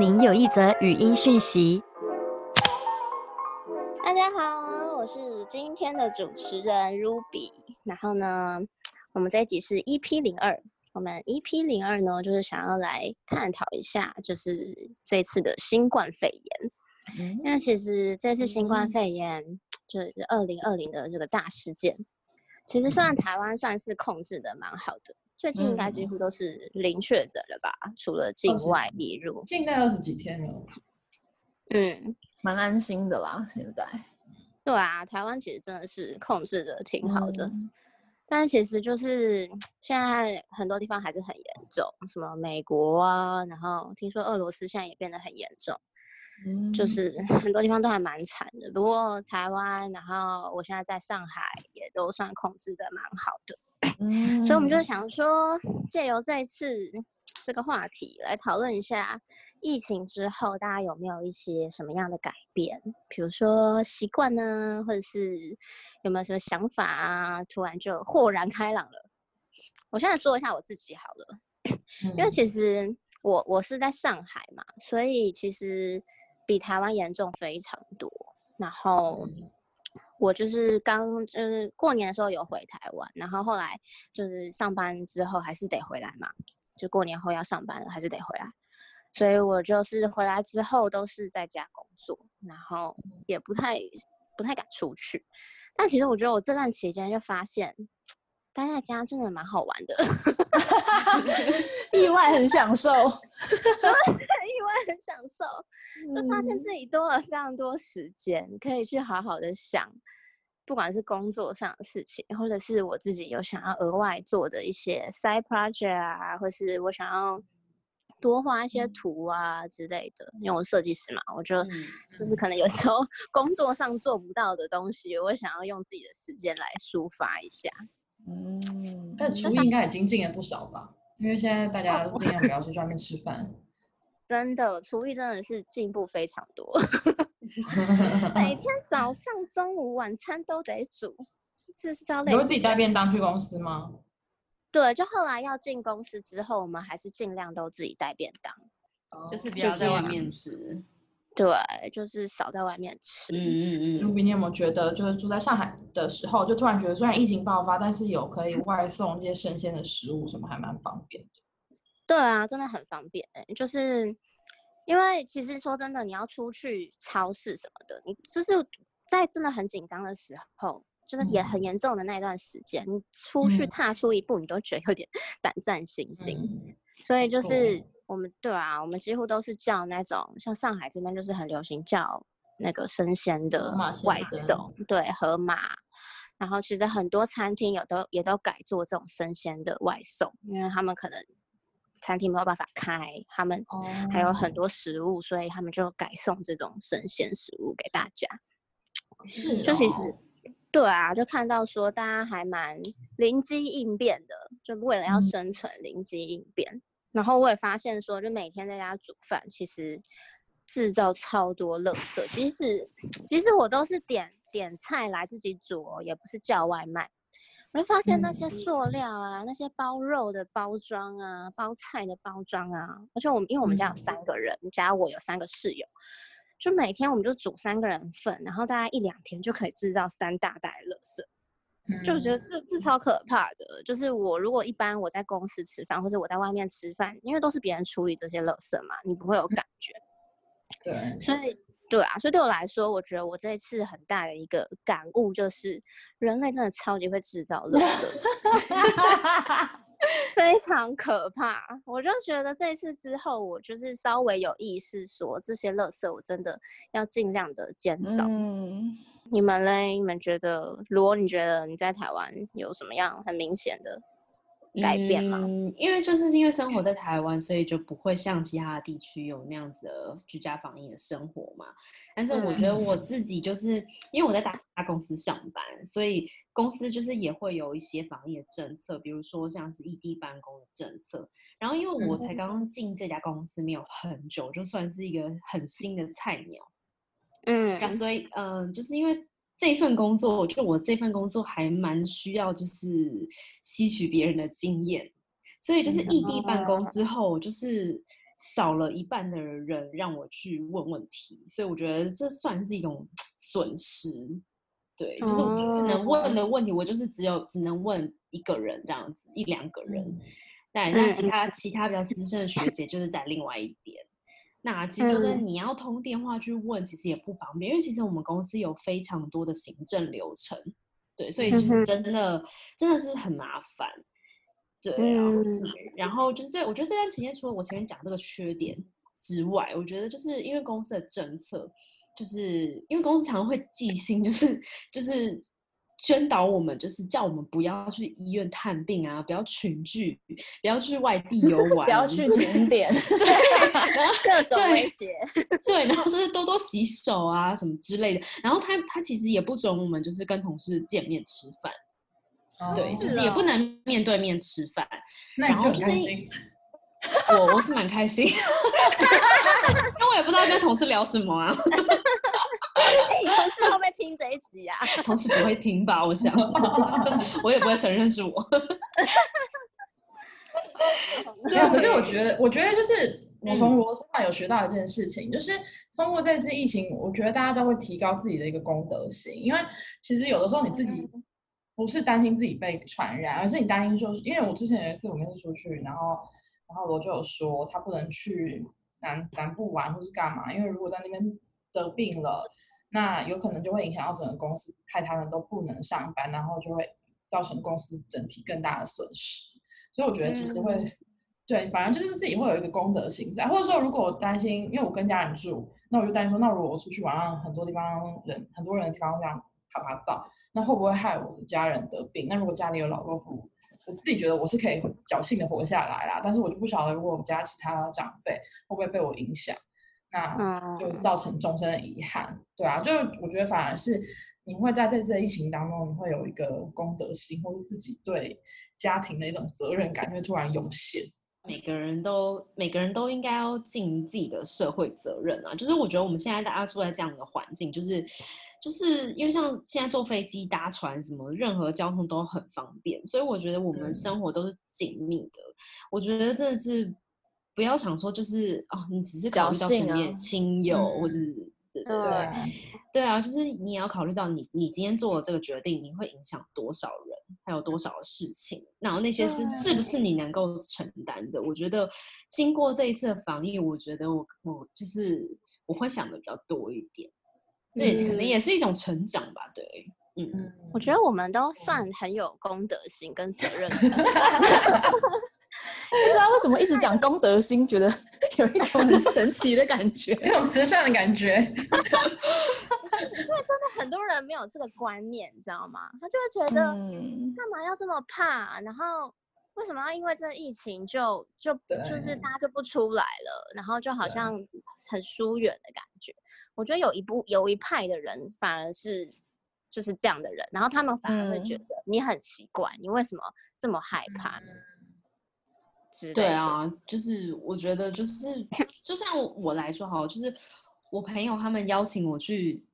您有一则语音讯息。大家好，我是今天的主持人 Ruby。然后呢，我们这一集是 EP 零二。我们 EP 零二呢，就是想要来探讨一下，就是这次的新冠肺炎。因为其实这次新冠肺炎就是二零二零的这个大事件，其实算台湾算是控制的蛮好的。最近应该几乎都是零确诊了吧？除了境外引入，境内二十几天了。嗯，蛮安心的啦。现在，对啊，台湾其实真的是控制的挺好的，但其实就是现在很多地方还是很严重，什么美国啊，然后听说俄罗斯现在也变得很严重。就是很多地方都还蛮惨的，不过台湾，然后我现在在上海，也都算控制的蛮好的。嗯，所以我们就想说，借由这一次这个话题来讨论一下，疫情之后大家有没有一些什么样的改变？比如说习惯呢，或者是有没有什么想法啊？突然就豁然开朗了。我现在说一下我自己好了，因为其实我我是在上海嘛，所以其实。比台湾严重非常多，然后我就是刚就是过年的时候有回台湾，然后后来就是上班之后还是得回来嘛，就过年后要上班了还是得回来，所以我就是回来之后都是在家工作，然后也不太不太敢出去，但其实我觉得我这段期间就发现。待在家真的蛮好玩的，意外很享受，意外很享受，就发现自己多了非常多时间，可以去好好的想，不管是工作上的事情，或者是我自己有想要额外做的一些 side project 啊，或是我想要多画一些图啊之类的。因为我设计师嘛，我觉得就是可能有时候工作上做不到的东西，我想要用自己的时间来抒发一下。嗯，但厨艺应该已经进了不少吧？因为现在大家尽量不要去外面吃饭。真的，厨艺真的是进步非常多。每天早上、中午、晚餐都得煮，是是要累。你会自己带便当去公司吗？对，就后来要进公司之后，我们还是尽量都自己带便当，就是不要在外面吃。对，就是少在外面吃。嗯嗯嗯。卢比，你有没有觉得，就是住在上海的时候，就突然觉得，虽然疫情爆发，但是有可以外送这些生鲜的食物，什么还蛮方便的。对啊，真的很方便。就是因为其实说真的，你要出去超市什么的，你就是在真的很紧张的时候，就是也很严重的那段时间，你出去踏出一步，你都觉得有点 胆战心惊。所以就是。我们对啊，我们几乎都是叫那种，像上海这边就是很流行叫那个生鲜的外送，对，盒马。然后其实很多餐厅有都也都改做这种生鲜的外送，因为他们可能餐厅没有办法开，他们还有很多食物，所以他们就改送这种生鲜食物给大家。是，就其实对啊，就看到说大家还蛮灵机应变的，就为了要生存，灵机应变。然后我也发现说，就每天在家煮饭，其实制造超多垃圾。其实其实我都是点点菜来自己煮，哦也不是叫外卖。我就发现那些塑料啊，那些包肉的包装啊，包菜的包装啊，而且我们因为我们家有三个人，加我有三个室友，就每天我们就煮三个人份，然后大概一两天就可以制造三大袋垃圾。就觉得这这超可怕的，就是我如果一般我在公司吃饭或者我在外面吃饭，因为都是别人处理这些垃圾嘛，你不会有感觉。对，所以。对啊，所以对我来说，我觉得我这一次很大的一个感悟就是，人类真的超级会制造垃圾，非常可怕。我就觉得这一次之后，我就是稍微有意识说，这些垃圾我真的要尽量的减少。嗯。你们嘞？你们觉得，如果你觉得你在台湾有什么样很明显的改变吗？嗯，因为就是因为生活在台湾，所以就不会像其他地区有那样子的居家防疫的生活嘛。但是我觉得我自己就是因为我在大大公司上班，所以公司就是也会有一些防疫的政策，比如说像是异地办公的政策。然后因为我才刚刚进这家公司没有很久，就算是一个很新的菜鸟。嗯，所以嗯，就是因为这份工作，我觉得我这份工作还蛮需要，就是吸取别人的经验，所以就是异地办公之后，就是少了一半的人让我去问问题，所以我觉得这算是一种损失。对，就是我可能问的问题，我就是只有只能问一个人这样子，一两个人。但那其他其他比较资深的学姐就是在另外一边。那其实你要通电话去问，其实也不方便，因为其实我们公司有非常多的行政流程，对，所以其实真的真的是很麻烦。对啊，然后就是这，我觉得这段期间除了我前面讲这个缺点之外，我觉得就是因为公司的政策。就是因为公司常常会寄信，就是就是宣导我们，就是叫我们不要去医院探病啊，不要群聚，不要去外地游玩，不要去景点，对，各种威胁，对，然后就是多多洗手啊什么之类的。然后他他其实也不准我们就是跟同事见面吃饭，对，就是也不能面对面吃饭。然后就是。我我是蛮开心，因为我也不知道跟同事聊什么啊。会不会听这一集啊？同事不会听吧？我想，我也不会承认是我。对啊，可是我觉得，我觉得就是我从罗斯上有学到一件事情，就是通过这次疫情，我觉得大家都会提高自己的一个公德心，因为其实有的时候你自己不是担心自己被传染，而是你担心说，因为我之前有一次我们是出去，然后。然后罗就有说，他不能去南南部玩或是干嘛，因为如果在那边得病了，那有可能就会影响到整个公司，害他们都不能上班，然后就会造成公司整体更大的损失。所以我觉得其实会，对，反正就是自己会有一个公德心在，或者说如果我担心，因为我跟家人住，那我就担心说，那如果我出去玩，让很多地方人很多人的地方这样啪啪照，那会不会害我的家人得病？那如果家里有老弱妇孺？我自己觉得我是可以侥幸的活下来啦，但是我就不晓得如果我们家其他长辈会不会被我影响，那就造成终身的遗憾。对啊，就我觉得反而是你会在这次的疫情当中，你会有一个公德心，或是自己对家庭的一种责任感会突然涌现。每个人都每个人都应该要尽自己的社会责任啊！就是我觉得我们现在大家住在这样的环境，就是。就是因为像现在坐飞机、搭船什么，任何交通都很方便，所以我觉得我们生活都是紧密的。我觉得真的是不要想说，就是哦，你只是考虑到身边亲友，或。者是对对对。对啊，就是你也要考虑到你你今天做的这个决定，你会影响多少人，还有多少事情，然后那些是是不是你能够承担的？我觉得经过这一次的防疫，我觉得我我就是我会想的比较多一点。这也可能也是一种成长吧，对，嗯，我觉得我们都算很有公德心跟责任。不知道为什么一直讲功德心，觉得有一种很神奇的感觉，那种慈善的感觉。因为真的很多人没有这个观念，你知道吗？他就会觉得干嘛要这么怕？然后为什么要因为这疫情就就就是大家就不出来了？然后就好像很疏远的感觉。我觉得有一部有一派的人反而是就是这样的人，然后他们反而会觉得你很奇怪，你为什么这么害怕？对啊，就是我觉得就是就像我来说哈，就是我朋友他们邀请我去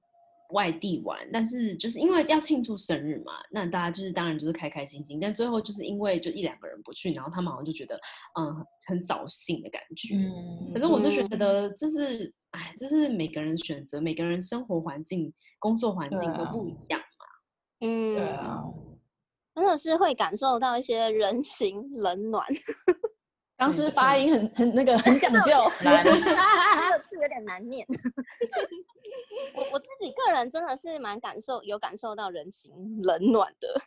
外地玩，但是就是因为要庆祝生日嘛，那大家就是当然就是开开心心，但最后就是因为就一两个人不去，然后他们好像就觉得嗯很扫兴的感觉。嗯，可是我就觉得就是。哎，这是每个人选择，每个人生活环境、工作环境都不一样嘛。嗯，对啊，真的是会感受到一些人情冷暖。当时发音很很那个 很讲究，这个字有点难念。我我自己个人真的是蛮感受，有感受到人情冷暖的。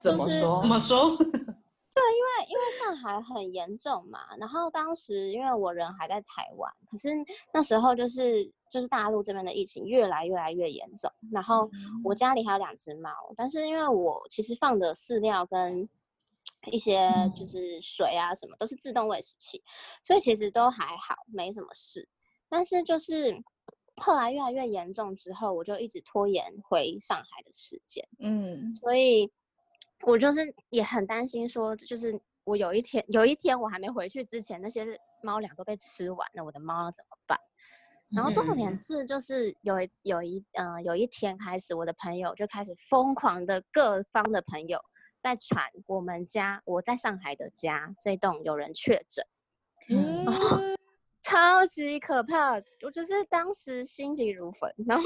怎么说？怎么说？对，因为因为上海很严重嘛，然后当时因为我人还在台湾，可是那时候就是就是大陆这边的疫情越来越来越严重，然后我家里还有两只猫，但是因为我其实放的饲料跟一些就是水啊什么都是自动喂食器，所以其实都还好，没什么事。但是就是后来越来越严重之后，我就一直拖延回上海的时间，嗯，所以。我就是也很担心，说就是我有一天有一天我还没回去之前，那些猫粮都被吃完了，我的猫要怎么办？然后重点是就是有一有一呃有一天开始，我的朋友就开始疯狂的各方的朋友在传我们家我在上海的家这栋有人确诊，嗯，超级可怕。我就是当时心急如焚，然后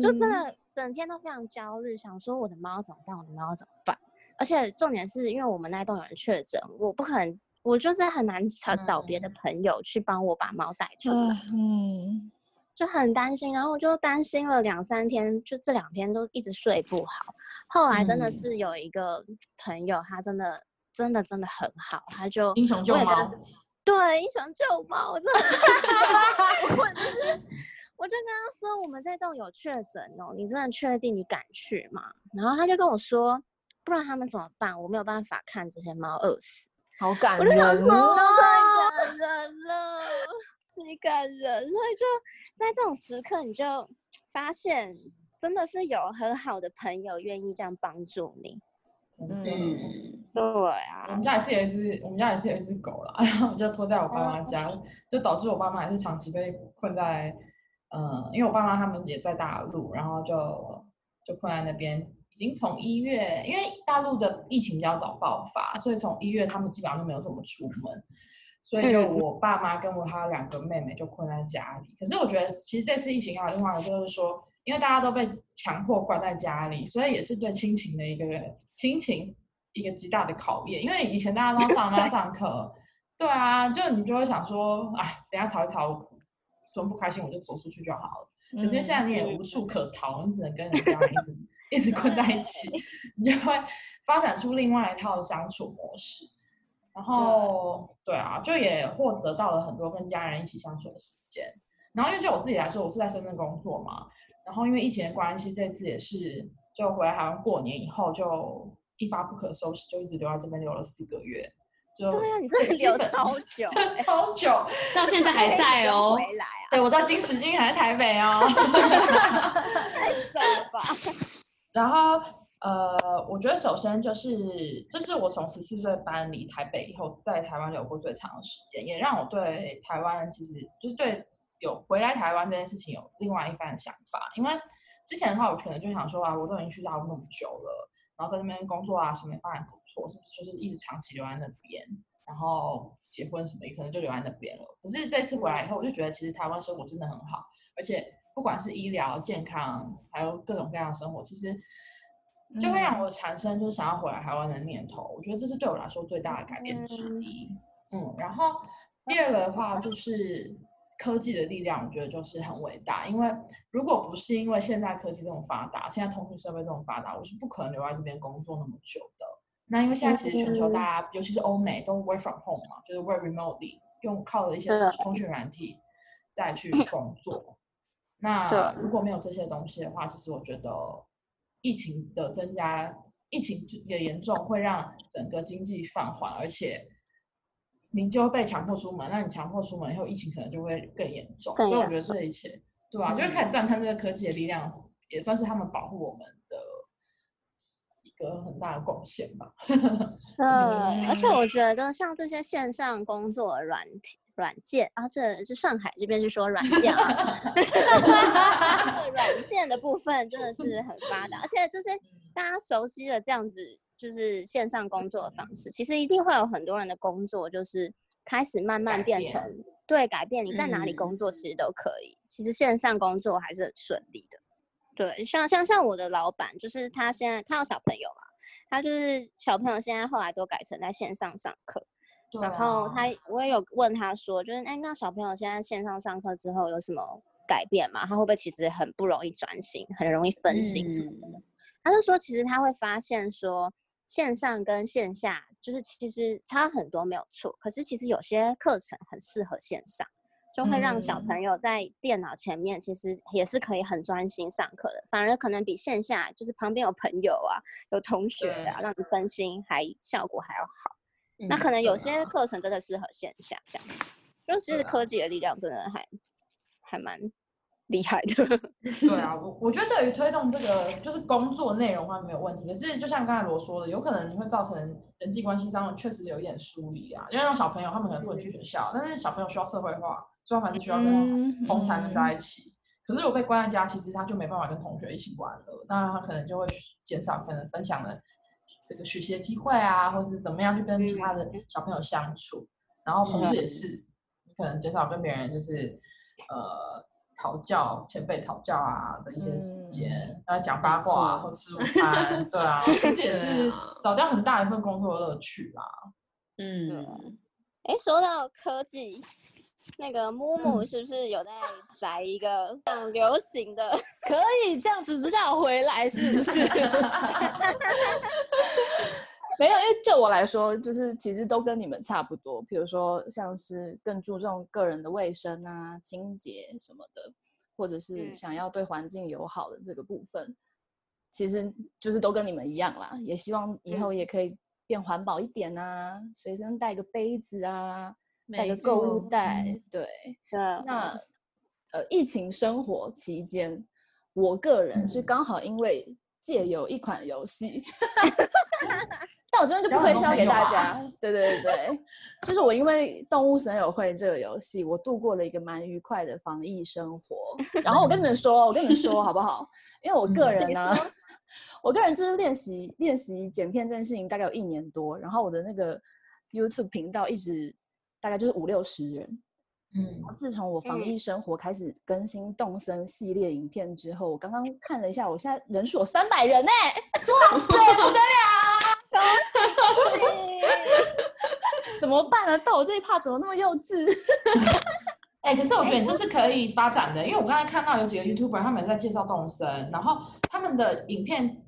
就真嗯的整天都非常焦虑，想说我的猫怎么办？我的猫怎么办？而且重点是因为我们那栋有人确诊，我不可能，我就是很难找找别的朋友去帮我把猫带出来。啊嗯，就很担心，然后我就担心了两三天，就这两天都一直睡不好。后来真的嗯是有一个朋友，他真的真的真的很好，他就英雄救猫，对英雄救猫，我真的 我就是我就跟他说，我们这栋有确诊哦，你真的确定你敢去吗？然后他就跟我说，不然他们怎么办？我没有办法看这些猫饿死。好感我就想人说，啊！太感人了，超级感人。所以就在这种时刻，你就发现真的是有很好的朋友愿意这样帮助你。真的。嗯，对我啊们，家也是有一只，我们家也是有一只狗啦，然后就拖在我爸妈家，就导致我爸妈还是长期被困在，嗯，因为我爸妈他们也在大陆，然后就就困在那边，已经从一月，因为大陆的疫情比较早爆发，所以从一月他们基本上都没有怎么出门，所以就嗯我爸妈跟我还有两个妹妹就困在家里。可是我觉得其实这次疫情还有另外一个就是说，因为大家都被强迫关在家里，所以也是对亲情的一个亲情一个极大的考验。因为以前大家都上班上课，对啊，就你就会想说，哎，等下吵一吵，装不开心我就走出去就好了。可是现在你也无处可逃，你只能跟人家一直 一直困在一起，你就会发展出另外一套相处模式。然后对啊，就也获得到了很多跟家人一起相处的时间。然后因为就我自己来说，我是在深圳工作嘛，然后因为疫情的关系，这次也是就回来台湾过年以后就一发不可收拾，就一直留在这边留了四个月。就对啊，你真的留 超久超久。到现在还在哦回。来啊，对我到今时今日还在台北哦。太爽了吧？然后呃，我觉得首先就是，这是我从十四岁搬离台北以后，在台湾留过最长的时间，也让我对台湾其实就是对有回来台湾这件事情有另外一番的想法。因为之前的话，我可能就想说啊，我都已经去大陆那么久了，然后在那边工作啊，什么发展不错，是不是就是一直长期留在那边？然后结婚什么也可能就留在那边了。可是这次回来以后，我就觉得其实台湾生活真的很好，而且不管是医疗、健康，还有各种各样的生活，其实就会让我产生就是想要回来台湾的念头。我觉得这是对我来说最大的改变之一。嗯，然后第二个的话就是科技的力量，我觉得就是很伟大。因为如果不是因为现在科技这么发达，现在通讯设备这么发达，我是不可能留在这边工作那么久的。那因为现在其实全球大家，尤其是欧美都 work from home 嘛，就是 work remotely，用靠的一些通讯软体再去工作。那如果没有这些东西的话，其实我觉得疫情的增加，疫情也严重，会让整个经济放缓，而且你就会被强迫出门。那你强迫出门以后，疫情可能就会更严重。更所以我觉得这一切，对啊，就是开始赞叹这个科技的力量，也算是他们保护我们个很大的贡献吧。对，而且嗯我觉得像这些线上工作软体软件啊，这就上海这边是说软件 软件的部分真的是很发达，而且就是大家熟悉的这样子就是线上工作的方式，其实一定会有很多人的工作就是开始慢慢改变变成对改变，你在哪里嗯工作其实都可以，其实线上工作还是很顺利的。对，像像像我的老板，就是他现在他有小朋友嘛，他就是小朋友现在后来都改成在线上上课，对然后啊他我也有问他说，就是哎，那小朋友现在线上上课之后有什么改变吗？他会不会其实很不容易专心，很容易分心什么的？嗯他就说，其实他会发现说，线上跟线下就是其实差很多没有错，可是其实有些课程很适合线上，就会让小嗯朋友在电脑前面其实也是可以很专心上课的，反而可能比线下就是旁边有朋友啊、有同学啊，对让你分心还效果还要好。那嗯可能有些课程真的适合线下这样子，就是科技的力量真的还还蛮厉害的。对啊，我我觉得对于推动这个就是工作内容的话没有问题，可是就像刚才罗说的，有可能你会造成人际关系上确实有一点疏离啊。因为让小朋友他们可能不能去学校，但是小朋友需要社会化，所以他还是需要跟嗯同才们嗯在一起。可是如果被关在家，其实他就没办法跟同学一起玩了，那他可能就会减少可能分享的这个学习的机会啊，或是怎么样去跟其他的小朋友相处。然后同事也是，你可能减少跟别人就是呃讨教前辈讨教啊的一些时间，然后讲八卦啊或吃午餐，对啊，其实也是啊少掉很大一份工作的乐趣啦。嗯，哎，说到科技，那个木木嗯是不是有在宅一个很流行的？可以这样子绕回来，是不是？没有，因为就我来说，就是其实都跟你们差不多。比如说，像是更注重个人的卫生啊、清洁什么的，或者是嗯想要对环境友好的这个部分，其实就是都跟你们一样啦。也希望以后也可以变环保一点啊，随身带个杯子啊，带没个购物袋，嗯对。对，那呃，疫情生活期间，我个人是嗯刚好因为借有一款游戏，但我这边就不推销给大家。对对对对，就是我因为《动物森友会》这个游戏，我度过了一个蛮愉快的防疫生活。然后我跟你们说，我跟你们说好不好？因为我个嗯人呢，我个人就是练习练习剪片这件事情大概有一年多，然后我的那个 YouTube 频道一直大概就是五六十人。嗯，自从我防疫生活开始更新动森系列影片之后，我刚刚看了一下，我现在人数有三百人呢、哇塞，不得了！怎么办呢？到我这一趴怎么那么幼稚？哎、可是我觉得你这是可以发展的，因为我刚才看到有几个 YouTuber 他们在介绍动森，然后他们的影片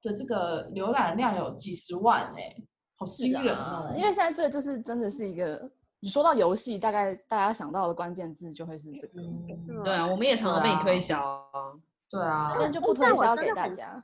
的这个浏览量有几十万哎、好惊人啊！因为现在这就是真的是一个，你说到游戏，大概大家想到的关键字就会是这个，嗯，对啊，我们也常常被你推销啊。对啊，那就不推销给大家。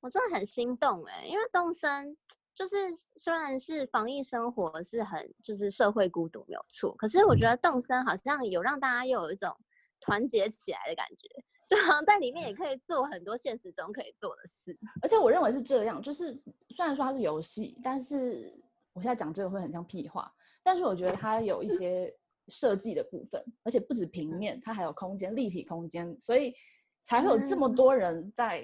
我真的很心动哎、因为动森就是虽然是防疫生活是很就是社会孤独没有错，可是我觉得动森好像有让大家又有一种团结起来的感觉，就好像在里面也可以做很多现实中可以做的事。而且我认为是这样，就是虽然说它是游戏，但是我现在讲这个会很像屁话，但是我觉得它有一些设计的部分，而且不止平面，它还有空间、立体空间，所以才会有这么嗯。多人在，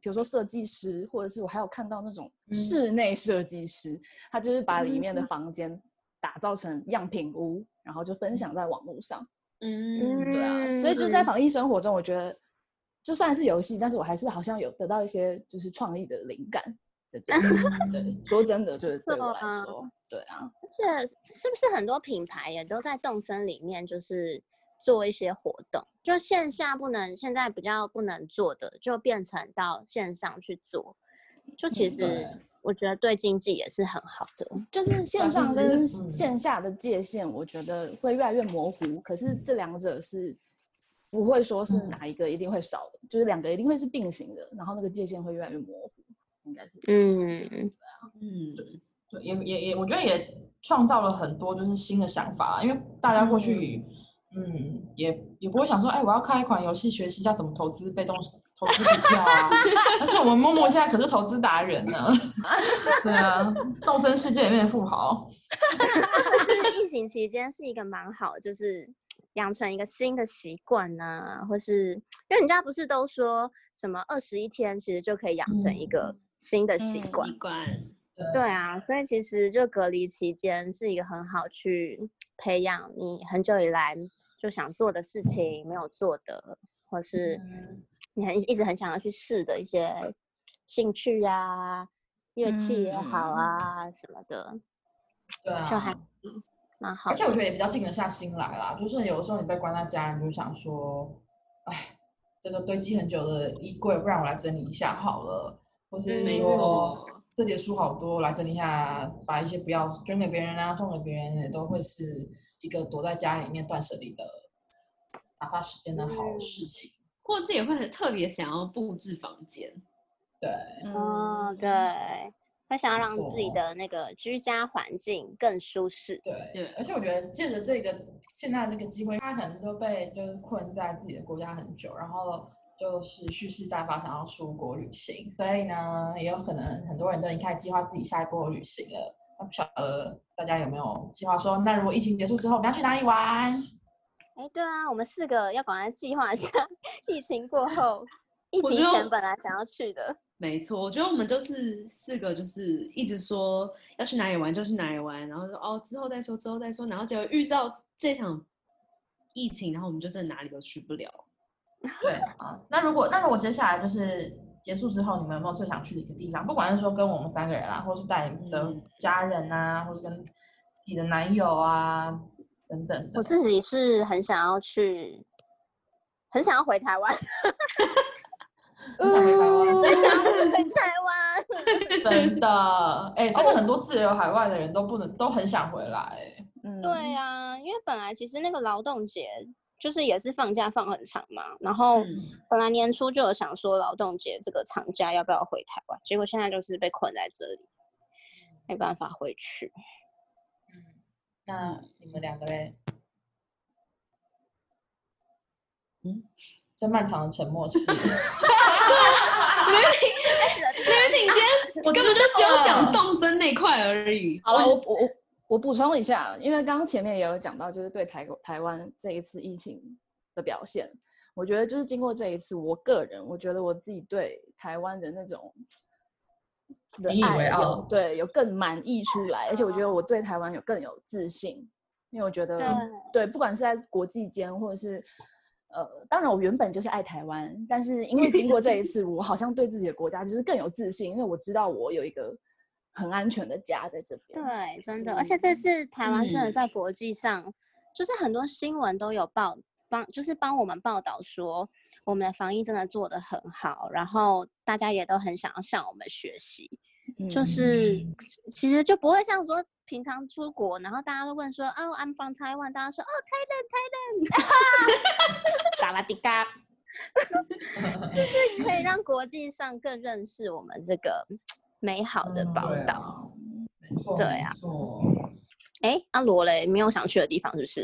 比如说设计师，或者是我还有看到那种室内设计师，他就是把里面的房间打造成样品屋，然后就分享在网络上。嗯，对啊，所以就在嗯。防疫生活中，我觉得就算是游戏，但是我还是好像有得到一些就是创意的灵感的。对，说真的，就是对我来啊说，对啊，而且是不是很多品牌也都在动森里面就是做一些活动，就线下不能现在比较不能做的，就变成到线上去做，就其实对。我觉得对经济也是很好的。就是线上跟嗯。线下的界限，我觉得会越来越模糊。可是这两者是不会说是嗯。哪一个一定会少的，就是两个一定会是并行的，然后那个界限会越来越模糊，应该是。嗯，嗯，对，也也也，我觉得也创造了很多就是新的想法，因为大家过去，嗯，也也不会想说，哎，我要开一款游戏，学习一下怎么投资被动投资股票啊。但是我们默默现在可是投资达人呢，对啊，动身世界里面的富豪，就是疫情期间是一个蛮好，就是养成一个新的习惯呐，或是因为人家不是都说什么二十一天其实就可以养成一个新的习嗯惯。习惯。对啊，所以其实就隔离期间是一个很好去培养你很久以来就想做的事情没有做的，或是你很一直很想要去试的一些兴趣啊，乐器也好嗯啊什么的，对啊就还啊，蛮好。而且我觉得也比较静得下心来啦。就是有的时候你被关在家，你就想说，哎，这个堆积很久的衣柜，不然我来整理一下好了，或是嗯没说错这节书好多，我来整理一下，把一些不要捐给别人啊，送给别人，也都会是一个躲在家里面断舍离的打发时间的好嗯事情。或者也会很特别想要布置房间。对，哦，嗯对，会想要让自己的那个居家环境更舒适。对对而且我觉得借着这个现在这个机会，他可能都被就是困在自己的国家很久，然后就是蓄势待发，想要出国旅行，所以呢，也有可能很多人都已经开始计划自己下一波旅行了。那不晓得大家有没有计划说，那如果疫情结束之后，我们要去哪里玩？哎，对啊，我们四个要赶快计划一下 疫情过后，疫情前本来想要去的。没错，我觉得我们就是四个，就是一直说要去哪里玩就去哪里玩，然后说哦之后再说，之后再说，然后结果遇到这场疫情，然后我们就真的哪里都去不了。对啊，那如果那如果接下来就是结束之后，你们有没有最想去的一个地方？不管是说跟我们三个人啊，或是带你的嗯家人啊，或是跟自己的男友啊等等我。自己是很想要去，很想要回台湾，很想回台湾 很想要回台湾。真的，哎、真的很多自由海外的人都不能，都很想回来、哎嗯，对呀、因为本来其实那个劳动节就是也是放假放很长嘛，然后嗯本来年初就有想说劳动节这个长假要不要回台湾，结果现在就是被困在这里，没办法回去。嗯，那你们两个嘞？嗯，这漫长的沉默是，刘雨婷今天我根本就只有讲动森那块而已。好了，我我我我补充一下，因为刚刚前面也有讲到，就是对台国台湾这一次疫情的表现，我觉得就是经过这一次，我个人我觉得我自己对台湾的那种的爱对有更满意出来，而且我觉得我对台湾有更有自信，因为我觉得对，不管是在国际间或者是。呃，当然，我原本就是爱台湾，但是因为经过这一次，我好像对自己的国家就是更有自信，因为我知道我有一个很安全的家在这边。对，真的，而且这次台湾真的嗯在国际上，就是很多新闻都有报帮，就是帮我们报道说我们的防疫真的做得很好，然后大家也都很想要向我们学习。就嗯是其实就不会像说平常出国，然后大家都问说哦，I'm from Taiwan，大家说哦，Thailand，Thailand，萨瓦迪卡，就是可以让国际上更认识我们这个美好的宝岛。对啊，没错，对啊。哎，阿罗嘞，没有想去的地方是不是？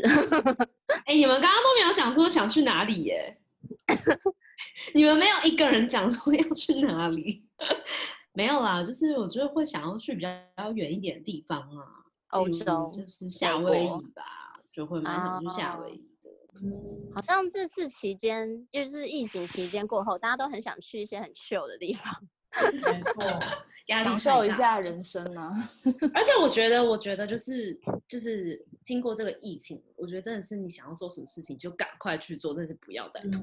哎、你们刚刚都没有想说想去哪里耶？你们没有一个人讲说要去哪里？没有啦，就是我觉得会想要去比较远一点的地方啊，欧洲就是夏威夷吧，就会蛮想去夏威夷的。嗯，好像这次期间，就是疫情期间过后，大家都很想去一些很 chill 的地方。没错。压力享受一下人生啊。而且我觉得，我觉得就是就是经过这个疫情，我觉得真的是你想要做什么事情就赶快去做，真的是不要再拖。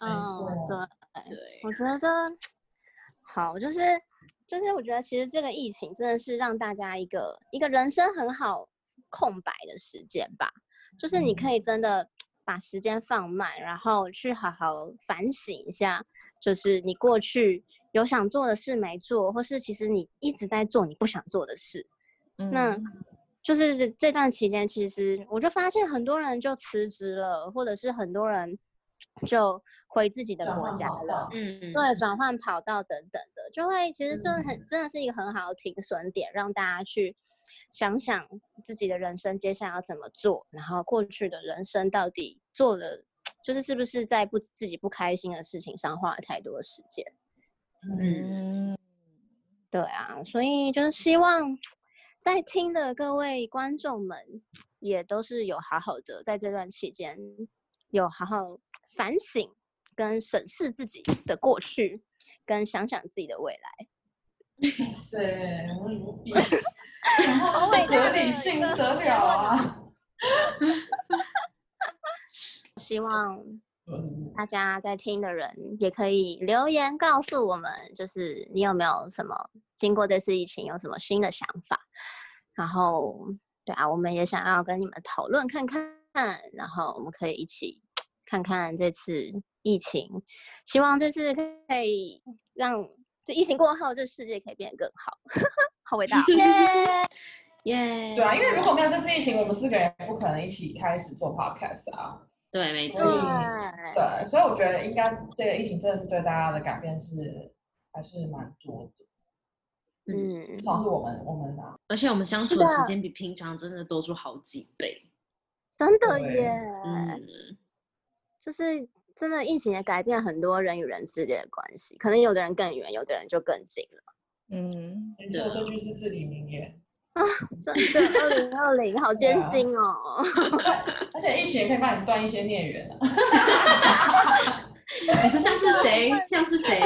嗯，对，对，我觉得 好，就是就是我觉得其实这个疫情真的是让大家一个一个人生很好空白的时间吧，就是你可以真的把时间放慢，然后去好好反省一下，就是你过去有想做的事没做，或是其实你一直在做你不想做的事，那嗯就是这这段期间，其实我就发现很多人就辞职了，或者是很多人就回自己的转国家了。嗯，对，转换跑道等等的，就会其实这很真的是一个很好的停损点，让大家去想想自己的人生接下来要怎么做，然后过去的人生到底做了，就是是不是在不自己不开心的事情上花了太多的时间。嗯，嗯，对啊，所以就是希望在听的各位观众们，也都是有好好的在这段期间有好好反省跟审视自己的过去，跟想想自己的未来。哇塞，我无比，好伟大哲理性个得了啊！希望嗯大家在听的人也可以留言告诉我们，就是你有没有什么经过这次疫情有什么新的想法，然后对啊，我们也想要跟你们讨论看看，然后我们可以一起看看这次疫情，希望这次可以让这疫情过后，这世界可以变得更好，好伟大 耶，耶，对啊，因为如果没有这次疫情，我们四个人不可能一起开始做 podcast 啊。对，没错，对对，所以我觉得应该这个疫情真的是对大家的改变是还是蛮多的，嗯至，少是我们我们啊，而且我们相处的时间比平常真的多出好几倍。真的耶，嗯，就是真的疫情也改变很多人与人之间的关系，可能有的人更远，有的人就更近了。嗯，没错，这句是至理名言。真的，二零二零好艰辛哦。而且疫情也可以帮你断一些孽缘啊。你说像是谁？像是谁？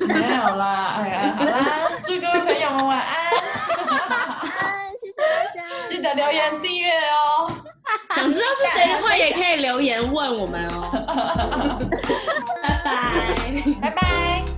没有啦，哎呀，好啦，祝各位朋友们晚安，安，谢谢大家。记得留言订阅哦。想知道是谁的话，也可以留言问我们哦。拜拜。拜拜。